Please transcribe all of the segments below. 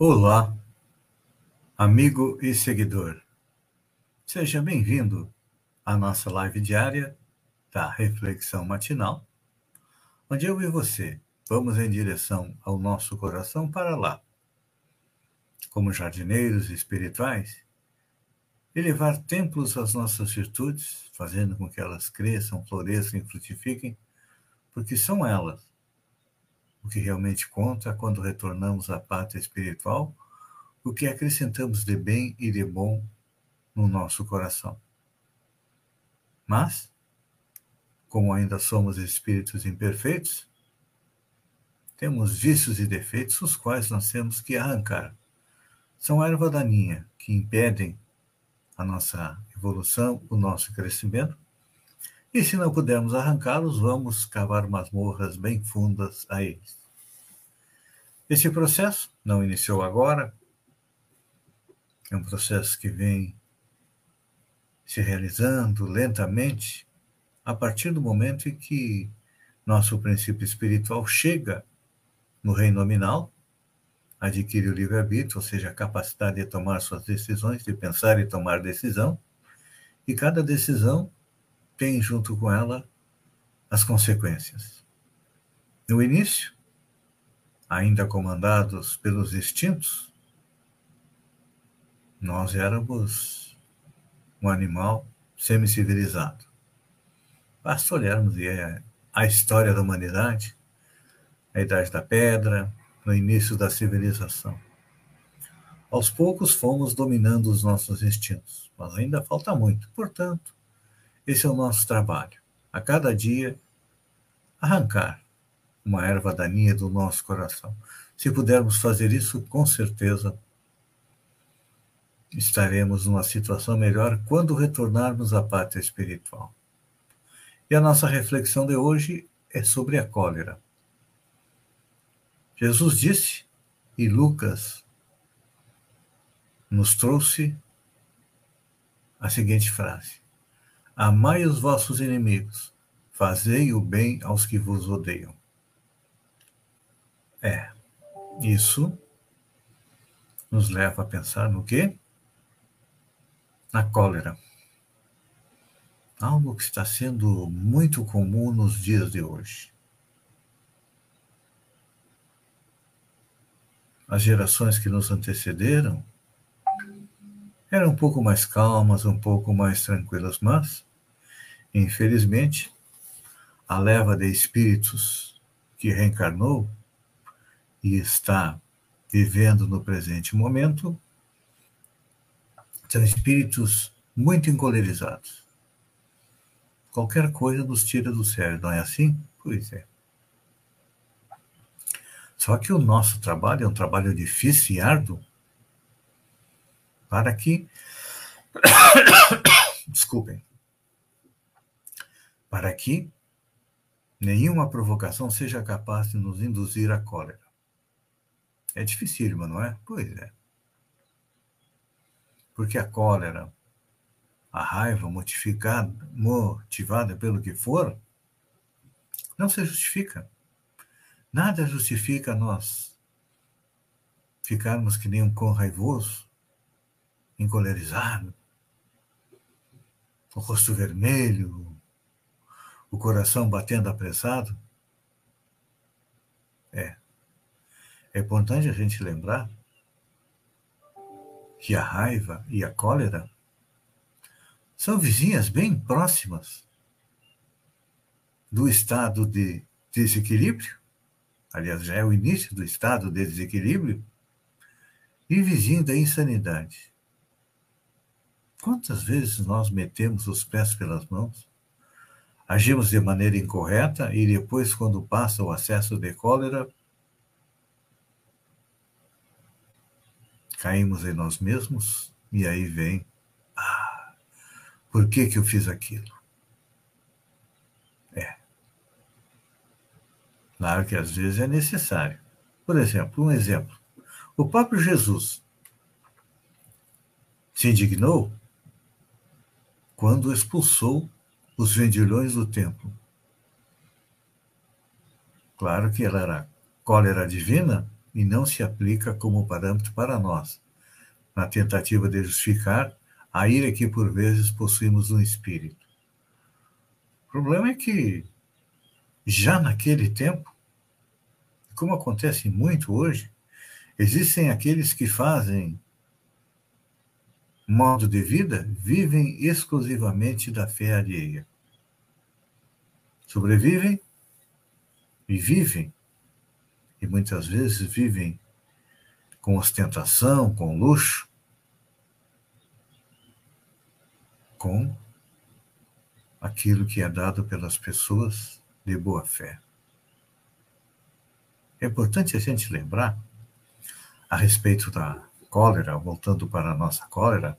Olá, amigo e seguidor. Seja bem-vindo à nossa live diária da Reflexão Matinal, onde eu e você vamos em direção ao nosso coração para lá, como jardineiros espirituais, elevar templos às nossas virtudes, fazendo com que elas cresçam, floresçam e frutifiquem, porque são elas o que realmente conta quando retornamos à pátria espiritual, o que acrescentamos de bem e de bom no nosso coração. Mas, como ainda somos espíritos imperfeitos, temos vícios e defeitos os quais nós temos que arrancar. São erva daninha que impedem a nossa evolução, o nosso crescimento. E se não pudermos arrancá-los, vamos cavar masmorras bem fundas a eles. Esse processo não iniciou agora, é um processo que vem se realizando lentamente a partir do momento em que nosso princípio espiritual chega no reino nominal, adquire o livre-arbítrio, ou seja, a capacidade de tomar suas decisões, de pensar e tomar decisão, e cada decisão tem junto com ela as consequências. No início, ainda comandados pelos instintos, nós éramos um animal semi-civilizado. Basta olharmos a história da humanidade, a Idade da Pedra, no início da civilização. Aos poucos fomos dominando os nossos instintos, mas ainda falta muito. Portanto, esse é o nosso trabalho. A cada dia, arrancar uma erva daninha do nosso coração. Se pudermos fazer isso, com certeza estaremos numa situação melhor quando retornarmos à pátria espiritual. E a nossa reflexão de hoje é sobre a cólera. Jesus disse, e Lucas nos trouxe a seguinte frase: Amai os vossos inimigos, fazei o bem aos que vos odeiam. É, isso nos leva a pensar no quê? Na cólera. Algo que está sendo muito comum nos dias de hoje. As gerações que nos antecederam eram um pouco mais calmas, um pouco mais tranquilas, mas, infelizmente, a leva de espíritos que reencarnou e está vivendo no presente momento são espíritos muito encolerizados. Qualquer coisa nos tira do sério, não é assim? Pois é. Só que o nosso trabalho é um trabalho difícil e árduo para que. Desculpem. Para que nenhuma provocação seja capaz de nos induzir à cólera. É dificílimo, não é? Pois é. Porque a cólera, a raiva motivada, motivada pelo que for, não se justifica. Nada justifica nós ficarmos que nem um cão raivoso, encolerizado, o rosto vermelho, o coração batendo apressado. É, é importante a gente lembrar que a raiva e a cólera são vizinhas bem próximas do estado de desequilíbrio, aliás, já é o início do estado de desequilíbrio, e vizinho da insanidade. Quantas vezes nós metemos os pés pelas mãos, agimos de maneira incorreta e depois, quando passa o acesso de cólera, caímos em nós mesmos e aí vem, ah, por que que eu fiz aquilo? É. Claro que às vezes é necessário. Por exemplo, um exemplo. O próprio Jesus se indignou quando expulsou os vendilhões do templo. Claro que ela era cólera divina e não se aplica como parâmetro para nós, na tentativa de justificar a ira que por vezes possuímos no espírito. O problema é que, já naquele tempo, como acontece muito hoje, existem aqueles que fazem modo de vida, vivem exclusivamente da fé alheia. Sobrevivem e vivem e muitas vezes vivem com ostentação, com luxo, com aquilo que é dado pelas pessoas de boa fé. É importante a gente lembrar a respeito da cólera, voltando para a nossa cólera,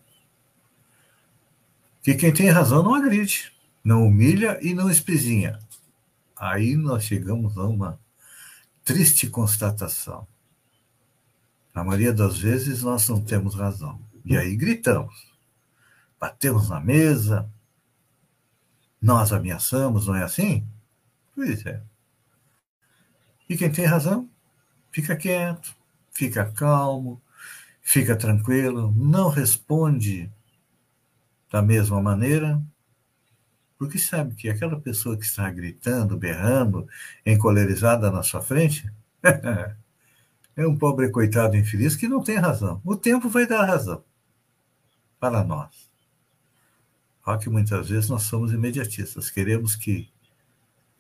que quem tem razão não agride, não humilha e não espezinha. Aí nós chegamos a uma triste constatação. Na maioria das vezes nós não temos razão. E aí gritamos, batemos na mesa, nós ameaçamos, não é assim? Pois é. E quem tem razão, fica quieto, fica calmo, fica tranquilo, não responde da mesma maneira, porque sabe que aquela pessoa que está gritando, berrando, encolerizada na sua frente, é um pobre coitado infeliz que não tem razão. O tempo vai dar razão para nós. Olha que muitas vezes nós somos imediatistas, queremos que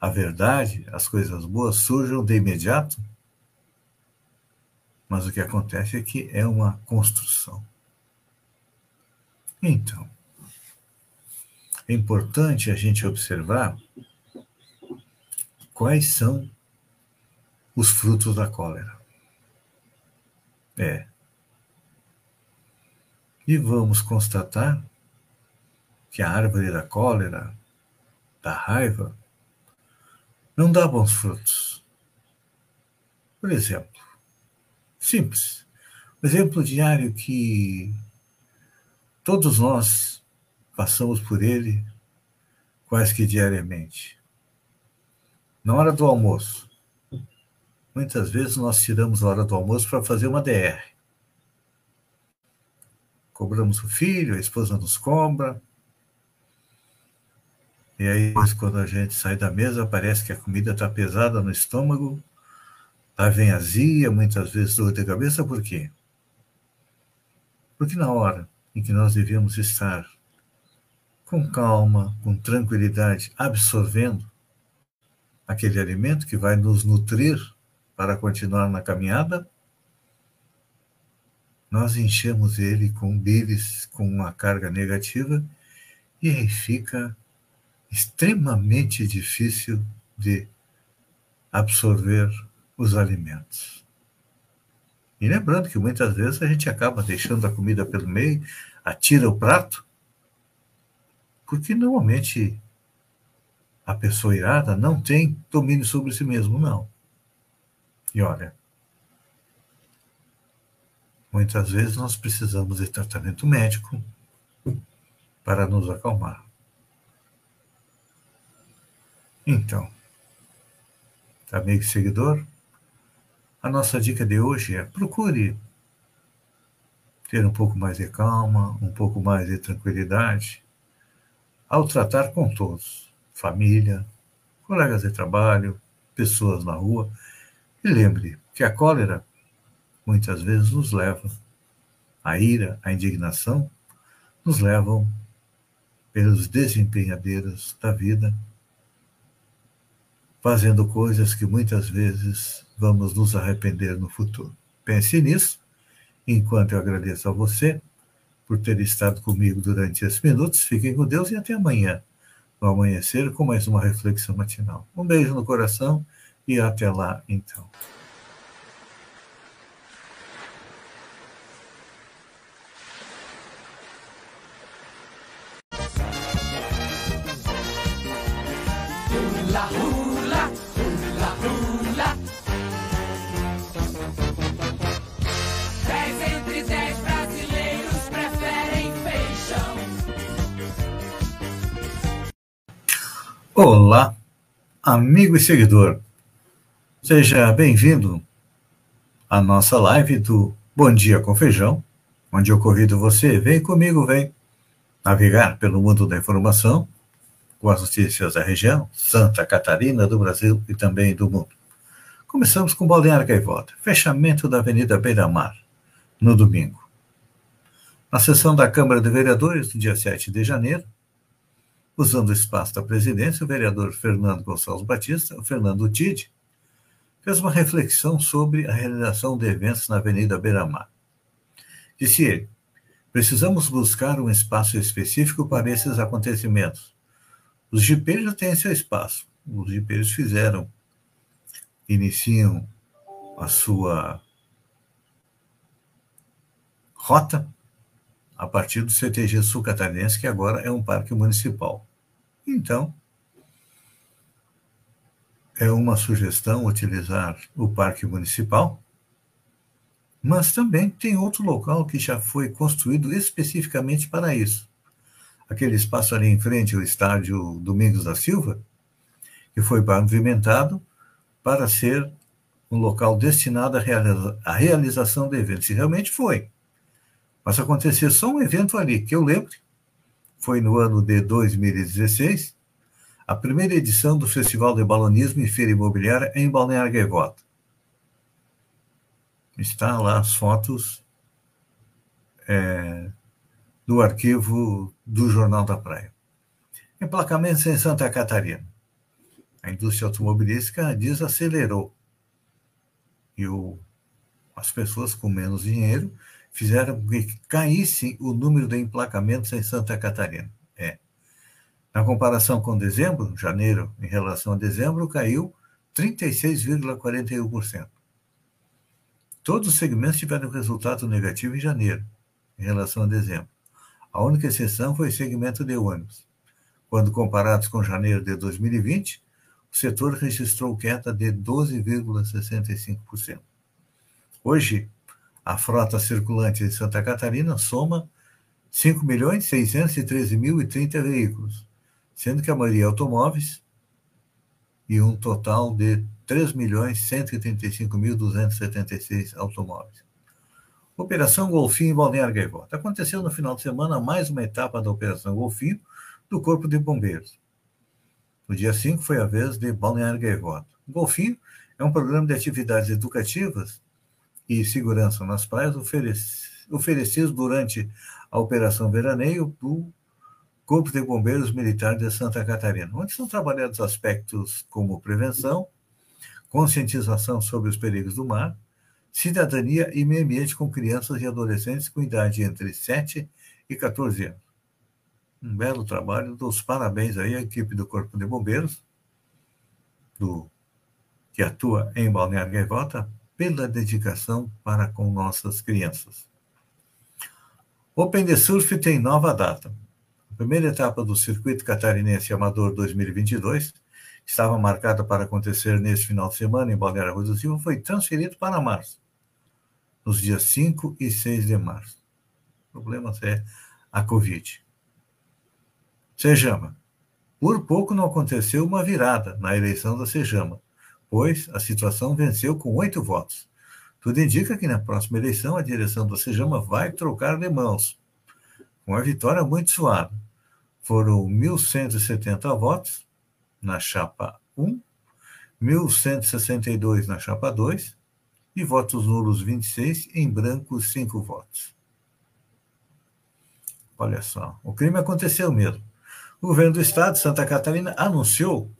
a verdade, as coisas boas surjam de imediato, mas o que acontece é que é uma construção. Então, é importante a gente observar quais são os frutos da cólera. É. E vamos constatar que a árvore da cólera, da raiva, não dá bons frutos. Por exemplo, simples, um exemplo diário que todos nós Passamos por ele quase que diariamente. Na hora do almoço, muitas vezes nós tiramos a hora do almoço para fazer uma DR. Cobramos o filho, a esposa nos cobra. E aí, quando a gente sai da mesa, parece que a comida está pesada no estômago, tá vem azia, muitas vezes dor de cabeça, por quê? Porque na hora em que nós devemos estar com calma, com tranquilidade, absorvendo aquele alimento que vai nos nutrir para continuar na caminhada, nós enchemos ele com bilis, com uma carga negativa, e aí fica extremamente difícil de absorver os alimentos. E lembrando que muitas vezes a gente acaba deixando a comida pelo meio, atira o prato porque normalmente a pessoa irada não tem domínio sobre si mesmo, não. E olha, muitas vezes nós precisamos de tratamento médico para nos acalmar. Então, amigo seguidor, a nossa dica de hoje é procure ter um pouco mais de calma, um pouco mais de tranquilidade ao tratar com todos, família, colegas de trabalho, pessoas na rua. E lembre que a cólera muitas vezes nos leva, a ira, a indignação, nos levam pelos desempenhadeiros da vida, fazendo coisas que muitas vezes vamos nos arrepender no futuro. Pense nisso, enquanto eu agradeço a você por ter estado comigo durante esses minutos. Fiquem com Deus e até amanhã, no amanhecer, com mais uma reflexão matinal. Um beijo no coração e até lá, então. Olá, amigo e seguidor. Seja bem-vindo à nossa live do Bom Dia com Feijão, onde eu convido você, vem comigo, vem navegar pelo mundo da informação com as notícias da região, Santa Catarina, do Brasil e também do mundo. Começamos com Balneário Gaivota, fechamento da Avenida Beira Mar, no domingo. Na sessão da Câmara de Vereadores, no dia 7 de janeiro, usando o espaço da presidência, o vereador Fernando Gonçalves Batista, o Fernando Tide, fez uma reflexão sobre a realização de eventos na Avenida Beira Mar. Disse ele: precisamos buscar um espaço específico para esses acontecimentos, os jipeiros têm seu espaço. Os jipeiros fizeram, iniciam a sua rota a partir do CTG Sul Catarinense, que agora é um parque municipal. Então, é uma sugestão utilizar o parque municipal, mas também tem outro local que já foi construído especificamente para isso aquele espaço ali em frente ao estádio Domingos da Silva, que foi pavimentado para ser um local destinado à, realiza realização de eventos. E realmente foi. Mas aconteceu só um evento ali, que eu lembro, foi no ano de 2016, a primeira edição do Festival de Balonismo e Feira Imobiliária em Balneário Gaivota. Está lá as fotos é, do arquivo do Jornal da Praia. Emplacamentos em Santa Catarina. A indústria automobilística desacelerou. E o, as pessoas com menos dinheiro fizeram que caísse o número de emplacamentos em Santa Catarina. É. Na comparação com dezembro, janeiro em relação a dezembro, caiu 36,41%. Todos os segmentos tiveram resultado negativo em janeiro, em relação a dezembro. A única exceção foi o segmento de ônibus. Quando comparados com janeiro de 2020, o setor registrou queda de 12,65%. Hoje, a frota circulante de Santa Catarina soma 5.613.030 veículos, sendo que a maioria é automóveis e um total de 3.135.276 automóveis. Operação Golfinho em Balneário Gaivota. Aconteceu no final de semana mais uma etapa da Operação Golfinho do Corpo de Bombeiros. No dia 5 foi a vez de Balneário Gaivota. O Golfinho é um programa de atividades educativas e segurança nas praias oferecidos durante a Operação Veraneio do Corpo de Bombeiros Militar de Santa Catarina, onde são trabalhados aspectos como prevenção, conscientização sobre os perigos do mar, Cidadania e Meio Ambiente com Crianças e Adolescentes com idade entre 7 e 14 anos. Um belo trabalho, dou os parabéns aí à equipe do Corpo de Bombeiros, do, que atua em Balneário Gaivota, pela dedicação para com nossas crianças. Open the Surf tem nova data. A primeira etapa do Circuito Catarinense Amador 2022 estava marcada para acontecer neste final de semana em Balneário Rua do Silva, foi transferido para março, nos dias 5 e 6 de março. O problema é a Covid. Sejama. Por pouco não aconteceu uma virada na eleição da Sejama, pois a situação venceu com oito votos. Tudo indica que na próxima eleição a direção da Sejama vai trocar de mãos, com a vitória muito suave. Foram 1.170 votos na chapa 1, 1.162 na chapa 2 e votos nulos 26, em branco 5 votos. Olha só, o crime aconteceu mesmo. O governo do estado de Santa Catarina anunciou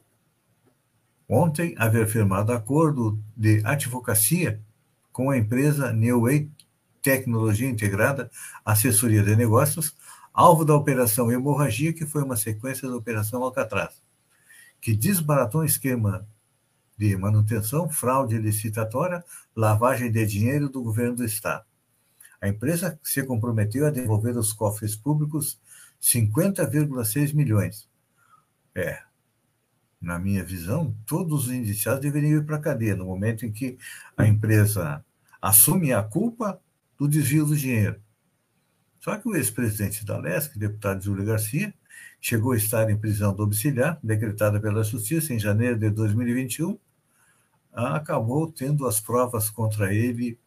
ontem haver firmado acordo de advocacia com a empresa New Way Tecnologia Integrada, Assessoria de Negócios, alvo da Operação Hemorragia, que foi uma sequência da Operação Alcatraz que desbaratou um esquema de manutenção, fraude licitatória, lavagem de dinheiro do governo do Estado. A empresa se comprometeu a devolver aos cofres públicos 50,6 milhões. É. na minha visão, todos os indiciados deveriam ir para a cadeia no momento em que a empresa assume a culpa do desvio do dinheiro. Só que o ex-presidente da LESC, deputado Júlio Garcia, chegou a estar em prisão domiciliar, decretada pela Justiça em janeiro de 2021, acabou tendo as provas contra ele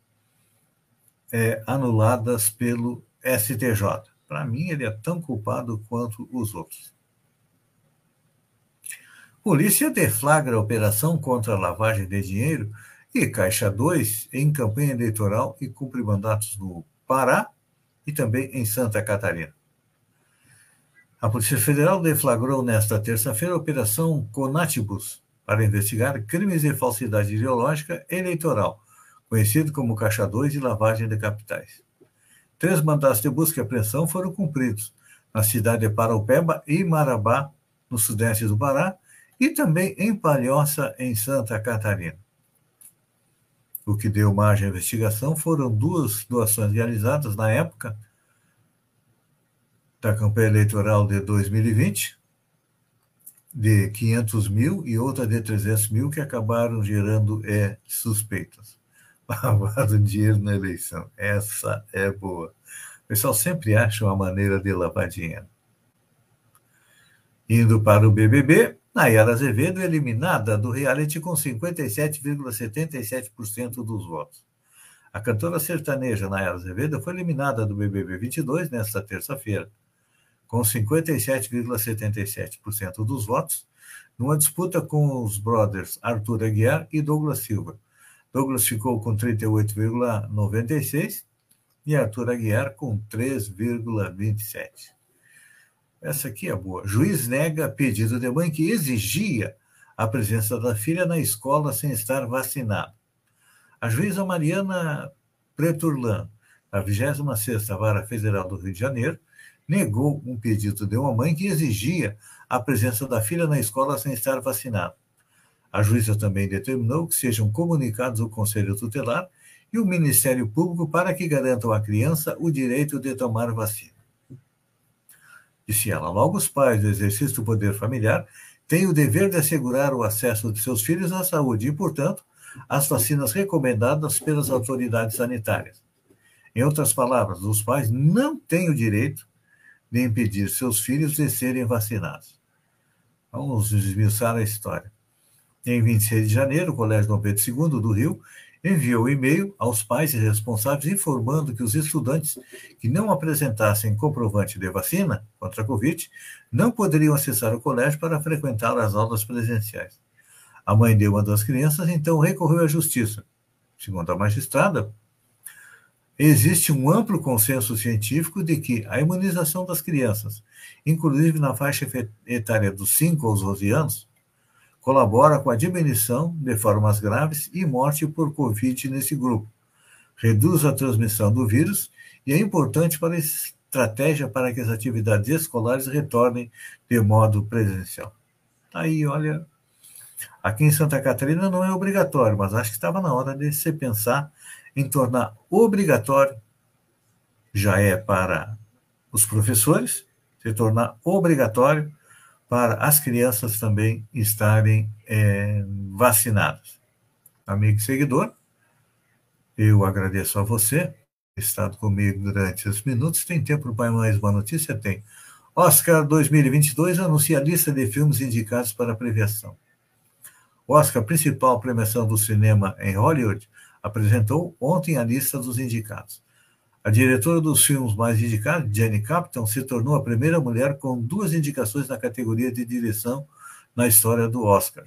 é, anuladas pelo STJ. Para mim, ele é tão culpado quanto os outros. Polícia deflagra operação contra a lavagem de dinheiro e Caixa 2 em campanha eleitoral e cumpre mandatos no Pará e também em Santa Catarina. A Polícia Federal deflagrou nesta terça-feira a Operação Conatibus para investigar crimes de falsidade ideológica eleitoral, conhecido como Caixa 2 e lavagem de capitais. Três mandatos de busca e apreensão foram cumpridos na cidade de Paraupeba e Marabá, no sudeste do Pará, e também em Palhoça, em Santa Catarina. O que deu margem à investigação foram duas doações realizadas na época da campanha eleitoral de 2020, de 500 mil e outra de 300 mil, que acabaram gerando é, suspeitas. Lavado dinheiro na eleição. Essa é boa. O pessoal sempre acha uma maneira de lavar dinheiro. Indo para o BBB, Nayara Azevedo é eliminada do reality com 57,77% dos votos. A cantora sertaneja Nayara Azevedo foi eliminada do BBB 22 nesta terça-feira, com 57,77% dos votos, numa disputa com os brothers Arthur Aguiar e Douglas Silva. Douglas ficou com 38,96% e Arthur Aguiar com 3,27%. Essa aqui é boa. Juiz nega pedido de mãe que exigia a presença da filha na escola sem estar vacinada. A juíza Mariana Preturlan, da 26ª Vara Federal do Rio de Janeiro, negou um pedido de uma mãe que exigia a presença da filha na escola sem estar vacinada. A juíza também determinou que sejam comunicados o Conselho Tutelar e o Ministério Público para que garantam à criança o direito de tomar vacina. Disse ela, logo os pais do exercício do poder familiar têm o dever de assegurar o acesso de seus filhos à saúde e, portanto, às vacinas recomendadas pelas autoridades sanitárias. Em outras palavras, os pais não têm o direito de impedir seus filhos de serem vacinados. Vamos esmiuçar a história. Em 26 de janeiro, o Colégio Dom Pedro II do Rio enviou e-mail aos pais e responsáveis informando que os estudantes que não apresentassem comprovante de vacina contra a Covid não poderiam acessar o colégio para frequentar as aulas presenciais. A mãe de uma das crianças então recorreu à justiça. Segundo a magistrada, existe um amplo consenso científico de que a imunização das crianças, inclusive na faixa etária dos 5 aos 12 anos, colabora com a diminuição de formas graves e morte por Covid nesse grupo, reduz a transmissão do vírus e é importante para a estratégia para que as atividades escolares retornem de modo presencial. Tá aí, olha, aqui em Santa Catarina não é obrigatório, mas acho que estava na hora de se pensar em tornar obrigatório, já é para os professores, se tornar obrigatório para as crianças também estarem é, vacinadas. Amigo e seguidor, eu agradeço a você estado comigo durante esses minutos. Tem tempo para mais uma notícia? Tem. Oscar 2022 anuncia a lista de filmes indicados para premiação. O Oscar, principal premiação do cinema em Hollywood, apresentou ontem a lista dos indicados. A diretora dos filmes mais indicados, Jenny Capton, se tornou a primeira mulher com duas indicações na categoria de direção na história do Oscar.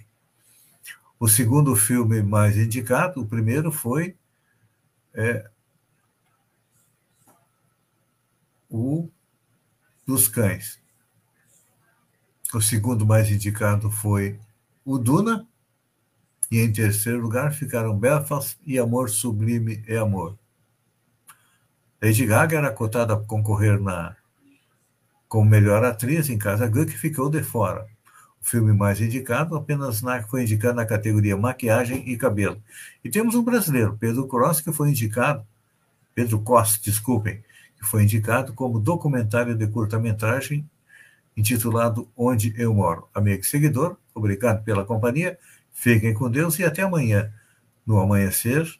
O segundo filme mais indicado, o primeiro foi é, o dos cães. O segundo mais indicado foi o Duna. E em terceiro lugar ficaram Belfast e Amor Sublime é Amor. Lady Gaga era cotada a concorrer na como melhor atriz em Casa Grande, que ficou de fora. O filme mais indicado apenas na, foi indicado na categoria maquiagem e cabelo. E temos um brasileiro, Pedro Cross, que foi indicado, Pedro Costa, desculpem, que foi indicado como documentário de curta-metragem intitulado Onde Eu Moro. Amigo e seguidor, obrigado pela companhia, fiquem com Deus e até amanhã, no amanhecer,